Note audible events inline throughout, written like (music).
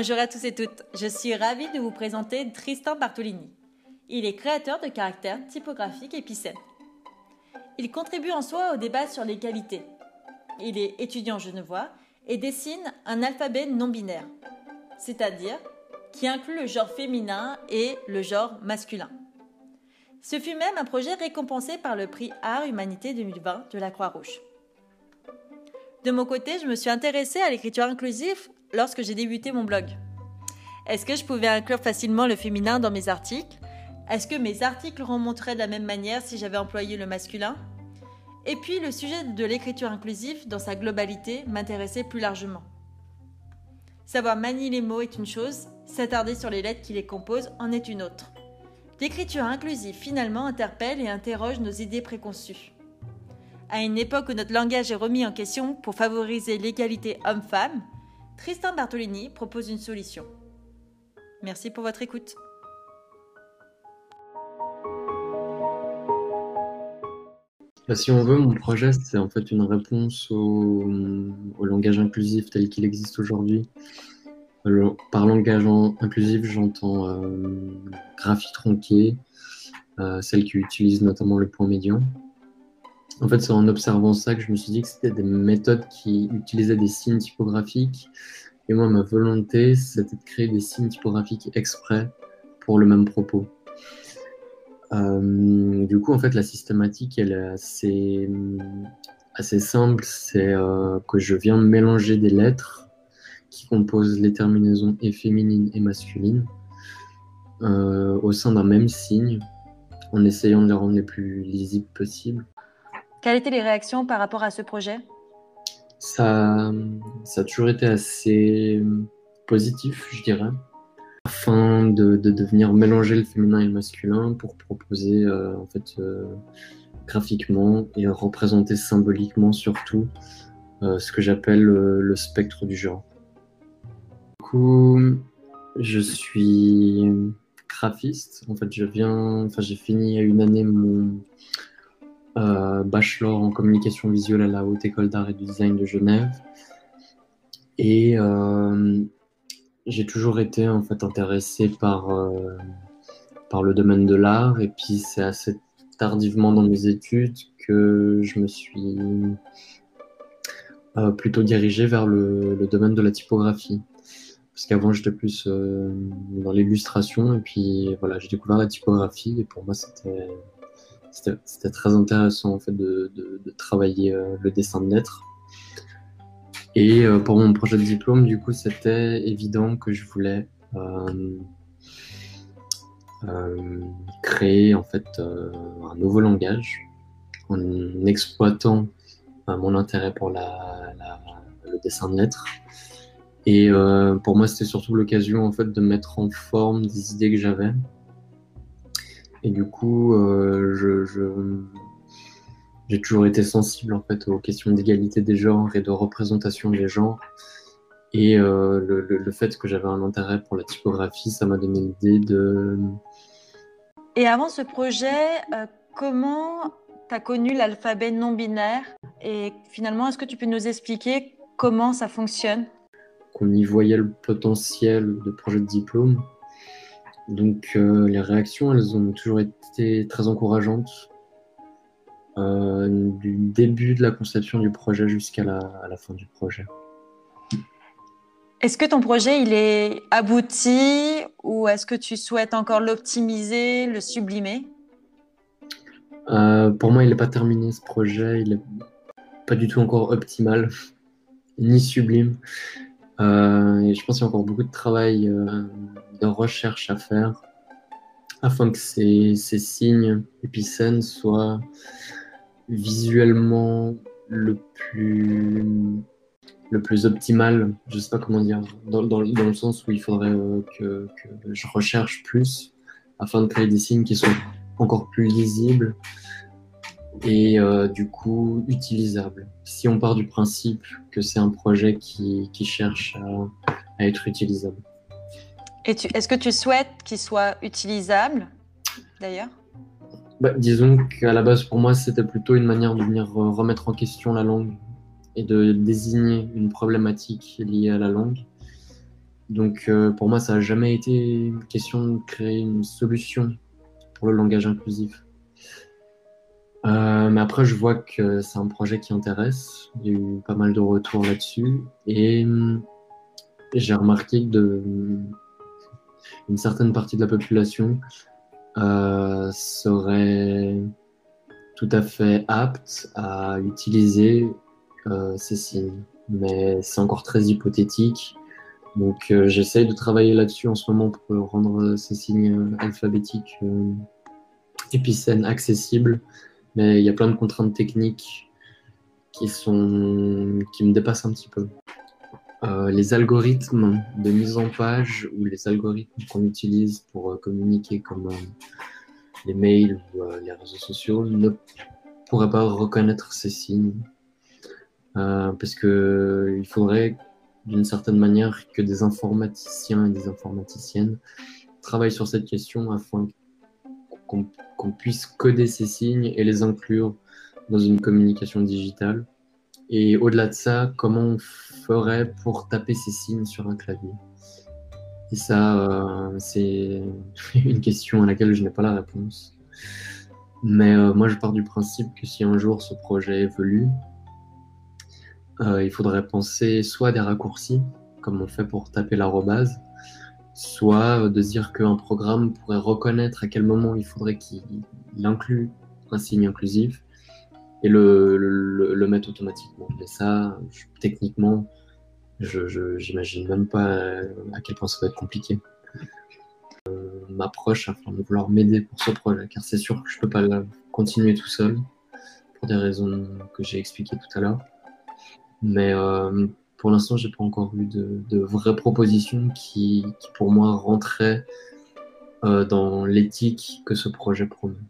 Bonjour à tous et toutes, je suis ravie de vous présenter Tristan Bartolini. Il est créateur de caractères typographiques épicènes. Il contribue en soi au débat sur les qualités. Il est étudiant genevois et dessine un alphabet non binaire, c'est-à-dire qui inclut le genre féminin et le genre masculin. Ce fut même un projet récompensé par le prix Art Humanité 2020 de la Croix-Rouge. De mon côté, je me suis intéressée à l'écriture inclusive lorsque j'ai débuté mon blog. Est-ce que je pouvais inclure facilement le féminin dans mes articles? Est-ce que mes articles remonteraient de la même manière si j'avais employé le masculin? Et puis le sujet de l'écriture inclusive dans sa globalité m'intéressait plus largement. Savoir manier les mots est une chose, s'attarder sur les lettres qui les composent en est une autre. L'écriture inclusive finalement interpelle et interroge nos idées préconçues. À une époque où notre langage est remis en question pour favoriser l'égalité homme-femme, Tristan Bartolini propose une solution. Merci pour votre écoute. Bah, si on veut, mon projet, c'est en fait une réponse au, langage inclusif tel qu'il existe aujourd'hui. Par langage inclusif, j'entends euh, graphie tronquée, euh, celle qui utilise notamment le point médian. En fait, c'est en observant ça que je me suis dit que c'était des méthodes qui utilisaient des signes typographiques. Et moi, ma volonté, c'était de créer des signes typographiques exprès pour le même propos. Euh, du coup, en fait, la systématique, elle est assez, simple. C'est euh, que je viens mélanger des lettres qui composent les terminaisons et féminines et masculines euh, au sein d'un même signe, en essayant de les rendre les plus lisibles possibles. Quelles étaient les réactions par rapport à ce projet? Ça, ça a toujours été assez positif, je dirais, afin de, de, venir mélanger le féminin et le masculin pour proposer euh, en fait euh, graphiquement et représenter symboliquement surtout euh, ce que j'appelle le spectre du genre. Du coup, je suis graphiste. En fait, je viens, enfin, j'ai fini il y a une année mon euh, bachelor en communication visuelle à la Haute École d'Art et de Design de Genève. Et euh, j'ai toujours été en fait intéressé par, euh, par le domaine de l'art. Et puis c'est assez tardivement dans mes études que je me suis plutôt dirigé vers le, le, domaine de la typographie. Parce qu'avant j'étais plus dans l'illustration et puis voilà, j'ai découvert la typographie et pour moi c'était c'était très intéressant en fait de, travailler euh, le dessin de lettres. Et euh, pour mon projet de diplôme, du coup, c'était évident que je voulais euh, créer en fait un nouveau langage en exploitant mon intérêt pour le dessin de lettres. Et pour moi, c'était surtout l'occasion en fait de mettre en forme des idées que j'avais et du coup, euh, je, j'ai toujours été sensible en fait aux questions d'égalité des genres et de représentation des genres. Et euh, le, fait que j'avais un intérêt pour la typographie, ça m'a donné l'idée de. Et avant ce projet, euh, comment tu as connu l'alphabet non binaire? Et finalement, est-ce que tu peux nous expliquer comment ça fonctionne? Qu'on y voyait le potentiel de projet de diplôme. Donc euh, les réactions, elles ont toujours été très encourageantes. Euh, du début de la conception du projet jusqu'à la, fin du projet. Est-ce que ton projet il est abouti ou est-ce que tu souhaites encore l'optimiser, le sublimer? Euh, Pour moi, il n'est pas terminé ce projet. Il n'est pas du tout encore optimal (laughs) ni sublime. Et je pense qu'il y a encore beaucoup de travail de recherche à faire afin que ces, ces signes épicènes soient visuellement le plus, le plus optimal, je sais pas comment dire, dans, dans, dans le sens où il faudrait euh, que, que, je recherche plus afin de créer des signes qui sont encore plus lisibles et euh, du coup utilisables. Si on part du principe que c'est un projet qui, qui cherche à, à être utilisable. Et est-ce que tu souhaites qu'il soit utilisable, d'ailleurs? Bah, Disons qu'à la base, pour moi, c'était plutôt une manière de venir remettre en question la langue et de désigner une problématique liée à la langue. Donc euh, pour moi, ça n'a jamais été une question de créer une solution pour le langage inclusif. Euh, mais après, je vois que c'est un projet qui intéresse. Il y a eu pas mal de retours là-dessus. Et, j'ai remarqué que de, une certaine partie de la population euh, serait tout à fait apte à utiliser euh, ces signes. Mais c'est encore très hypothétique. Donc euh, j'essaye de travailler là-dessus en ce moment pour rendre ces signes alphabétiques épicènes accessibles. Mais il y a plein de contraintes techniques qui, sont, qui me dépassent un petit peu. Euh, les algorithmes de mise en page ou les algorithmes qu'on utilise pour euh, communiquer comme euh, les mails ou les réseaux sociaux ne pourraient pas reconnaître ces signes. parce que il faudrait d'une certaine manière que des informaticiens et des informaticiennes travaillent sur cette question afin qu'on puisse coder ces signes et les inclure dans une communication digitale. Et au-delà de ça, comment on ferait pour taper ces signes sur un clavier? Et ça, euh, c'est (laughs) une question à laquelle je n'ai pas la réponse. Mais euh, moi, je pars du principe que si un jour ce projet évolue, euh, il faudrait penser soit à des raccourcis, comme on fait pour taper l'arrobase, soit de dire qu'un programme pourrait reconnaître à quel moment il faudrait qu'il inclue un signe inclusif et le, mettre automatiquement. Mais ça, techniquement, je j'imagine même pas à quel point ça va être compliqué. Euh, M'approche afin de vouloir m'aider pour ce projet, car c'est sûr que je peux pas continuer tout seul, pour des raisons que j'ai expliquées tout à l'heure. Mais euh, pour l'instant, j'ai pas encore eu de, de vraies propositions qui, qui, pour moi, rentraient euh, dans l'éthique que ce projet promeut.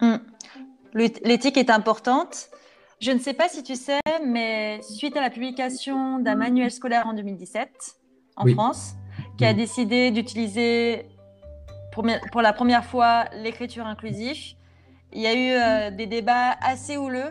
Mmh. L'éthique est importante. Je ne sais pas si tu sais, mais suite à la publication d'un manuel scolaire en 2017 en France, qui a décidé d'utiliser pour, pour, la première fois l'écriture inclusive, il y a eu euh, des débats assez houleux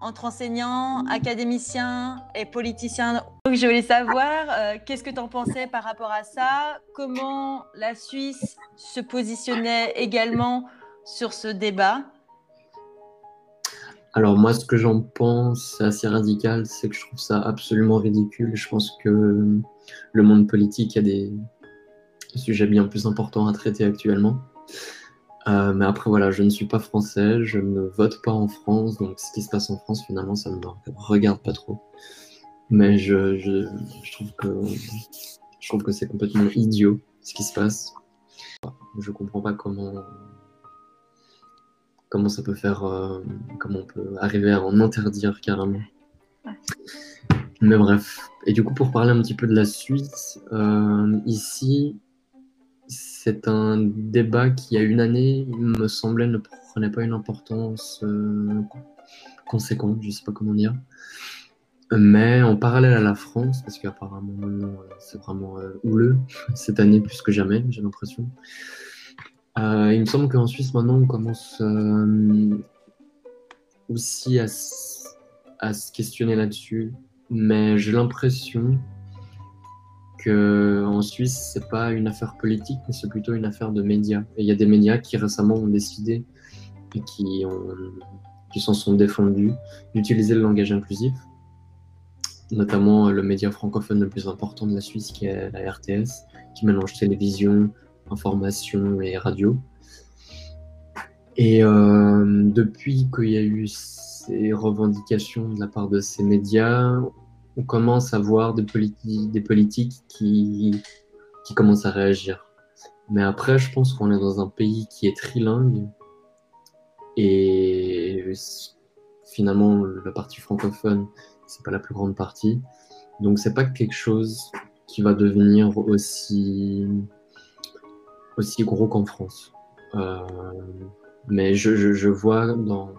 entre enseignants, académiciens et politiciens. Donc, je voulais savoir euh, qu'est-ce que tu en pensais par rapport à ça, comment la Suisse se positionnait également sur ce débat? Alors moi, ce que j'en pense, assez radical, c'est que je trouve ça absolument ridicule. Je pense que le monde politique a des sujets bien plus importants à traiter actuellement. Euh, mais après, voilà, je ne suis pas français, je ne vote pas en France, donc ce qui se passe en France, finalement, ça ne me regarde pas trop. Mais je, je, je trouve que je trouve que c'est complètement idiot ce qui se passe. Je comprends pas comment comment ça peut faire, euh, comment on peut arriver à en interdire carrément. Mais bref. Et du coup, pour parler un petit peu de la Suisse, euh, ici, c'est un débat qui, il y a une année, il me semblait ne prenait pas une importance euh, conséquente, je sais pas comment dire. Mais en parallèle à la France, parce qu'apparemment c'est vraiment houleux (laughs) cette année plus que jamais, j'ai l'impression. Euh, il me semble qu'en Suisse, maintenant, on commence euh, aussi à, se questionner là-dessus. Mais j'ai l'impression qu'en Suisse, c'est pas une affaire politique, mais c'est plutôt une affaire de médias. Et il y a des médias qui récemment ont décidé et qui, qui s'en sont défendus d'utiliser le langage inclusif, notamment le média francophone le plus important de la Suisse, qui est la RTS, qui mélange télévision, information et radio. Et euh, depuis qu'il y a eu ces revendications de la part de ces médias, on commence à voir des, politiques qui, qui commencent à réagir. Mais après, je pense qu'on est dans un pays qui est trilingue et finalement, la partie francophone, c'est pas la plus grande partie. Donc, c'est pas quelque chose qui va devenir aussi aussi gros qu'en France. Euh, mais je, je, vois dans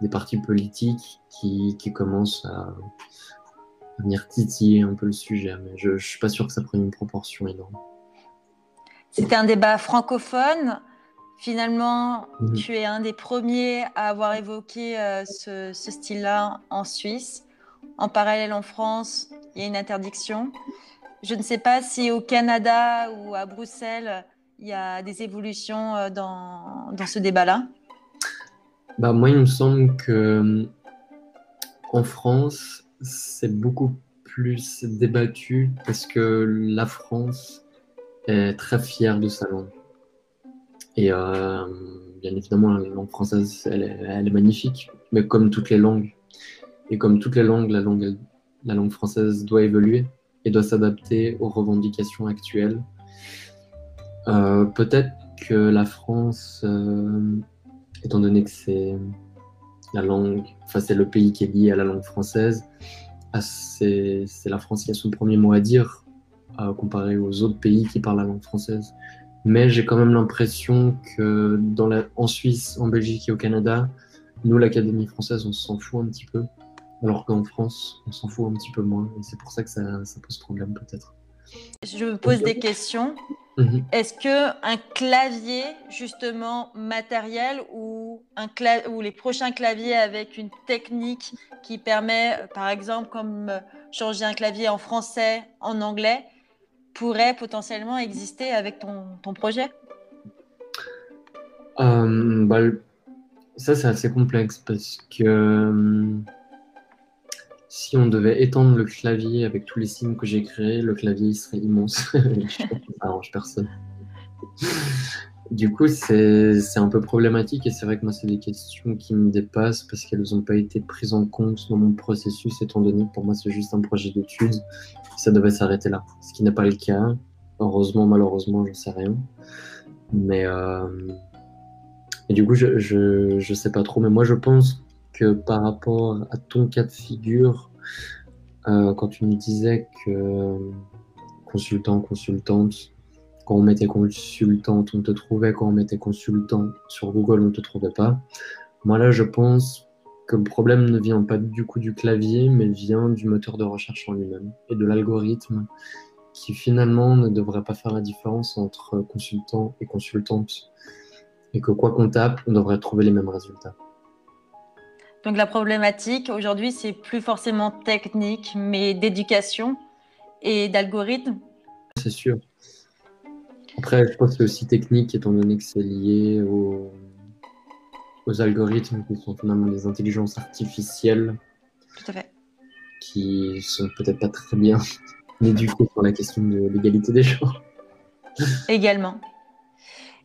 des partis politiques qui, qui commencent à venir titiller un peu le sujet, mais je ne suis pas sûr que ça prenne une proportion énorme. C'était un débat francophone. Finalement, mhm. tu es un des premiers à avoir évoqué euh, ce, ce style-là en Suisse. En parallèle, en France, il y a une interdiction. Je ne sais pas si au Canada ou à Bruxelles, il y a des évolutions euh, dans, dans ce débat-là. Bah, moi, il me semble que en France, c'est beaucoup plus débattu parce que la France est très fière de sa langue. Et euh, bien évidemment, la langue française, elle est, magnifique, mais comme toutes les langues, et comme toutes les langues, la langue, la langue française doit évoluer et doit s'adapter aux revendications actuelles. Euh, Peut-être que la France, euh, étant donné que c'est la langue, enfin c'est le pays qui est lié à la langue française, ah, c'est la France qui a son premier mot à dire, euh, comparé aux autres pays qui parlent la langue française. Mais j'ai quand même l'impression que dans la, en Suisse, en Belgique et au Canada, nous, l'Académie française, on s'en fout un petit peu, alors qu'en France, on s'en fout un petit peu moins. Et c'est pour ça que ça, ça pose problème peut-être. Je me pose des questions. Mmh. Est-ce que un clavier justement matériel ou, un ou les prochains claviers avec une technique qui permet, par exemple, comme euh, changer un clavier en français, en anglais, pourrait potentiellement exister avec ton, ton projet? Euh, bah, Ça, c'est assez complexe parce que euh, si on devait étendre le clavier avec tous les signes que j'ai créés, le clavier serait immense. (laughs) ça arrange personne. Du coup, c'est un peu problématique et c'est vrai que moi, c'est des questions qui me dépassent parce qu'elles n'ont pas été prises en compte dans mon processus, étant donné que pour moi, c'est juste un projet d'étude. Ça devait s'arrêter là, ce qui n'est pas le cas. Heureusement, malheureusement, je ne sais rien. Mais euh... du coup, je, je sais pas trop. Mais moi, je pense par rapport à ton cas de figure, euh, quand tu me disais que consultant, consultante, quand on mettait consultante, on te trouvait, quand on mettait consultant sur Google, on ne te trouvait pas. Moi là, je pense que le problème ne vient pas du coup du clavier, mais vient du moteur de recherche en lui-même et de l'algorithme qui finalement ne devrait pas faire la différence entre consultant et consultante. Et que quoi qu'on tape, on devrait trouver les mêmes résultats. Donc la problématique aujourd'hui, c'est plus forcément technique, mais d'éducation et d'algorithme. C'est sûr. Après, je pense que c'est aussi technique, étant donné que c'est lié aux, aux, algorithmes qui sont finalement des intelligences artificielles. Tout à fait. Qui sont peut-être pas très bien (laughs) éduquées sur la question de l'égalité des genres. Également.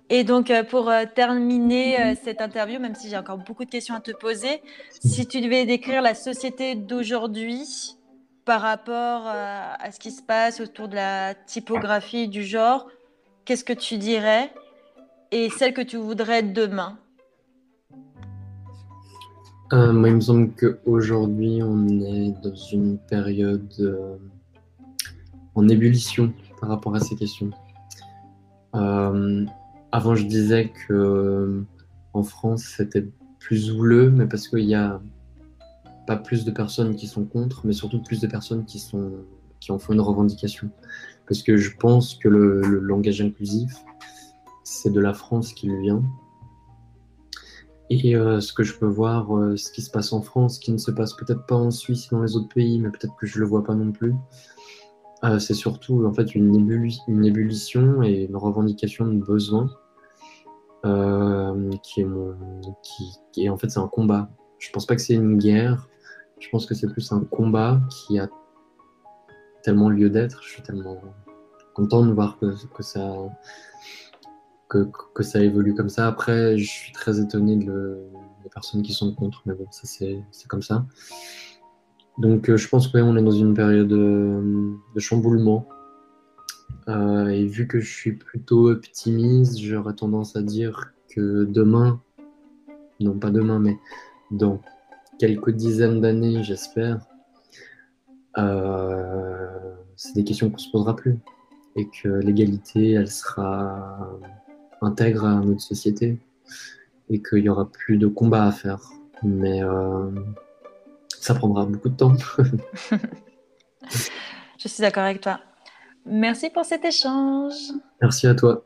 Et donc, euh, pour euh, terminer euh, cette interview, même si j'ai encore beaucoup de questions à te poser, si tu devais décrire la société d'aujourd'hui par rapport à ce qui se passe autour de la typographie du genre, qu'est-ce que tu dirais et celle que tu voudrais demain? Moi, il me semble qu'aujourd'hui, on est dans une période en ébullition par rapport à ces questions. Avant, je disais que en France, c'était plus houleux, mais parce qu'il y a pas plus de personnes qui sont contre, mais surtout plus de personnes qui, sont, qui en font une revendication parce que je pense que le, langage inclusif, c'est de la France qui lui vient. Et euh, ce que je peux voir, euh, ce qui se passe en France, qui ne se passe peut-être pas en Suisse dans les autres pays, mais peut-être que je le vois pas non plus, euh, c'est surtout en fait une, une, ébullition et une revendication de besoin qui est mon, qui, en fait c'est un combat. Je pense pas que c'est une guerre. Je pense que c'est plus un combat qui a tellement lieu d'être. Je suis tellement content de voir que, ça, que, que, ça évolue comme ça. Après, je suis très étonné de des personnes qui sont contre, mais bon, ça c'est comme ça. Donc euh, je pense qu'on est dans une période de, de chamboulement. Euh, et vu que je suis plutôt optimiste, j'aurais tendance à dire que demain, non pas demain, mais dans quelques dizaines d'années, j'espère, euh, c'est des questions qu'on se posera plus et que l'égalité, elle sera intègre à notre société et qu'il y aura plus de combats à faire. Mais euh, ça prendra beaucoup de temps. (laughs) (laughs) Je suis d'accord avec toi. Merci pour cet échange. Merci à toi.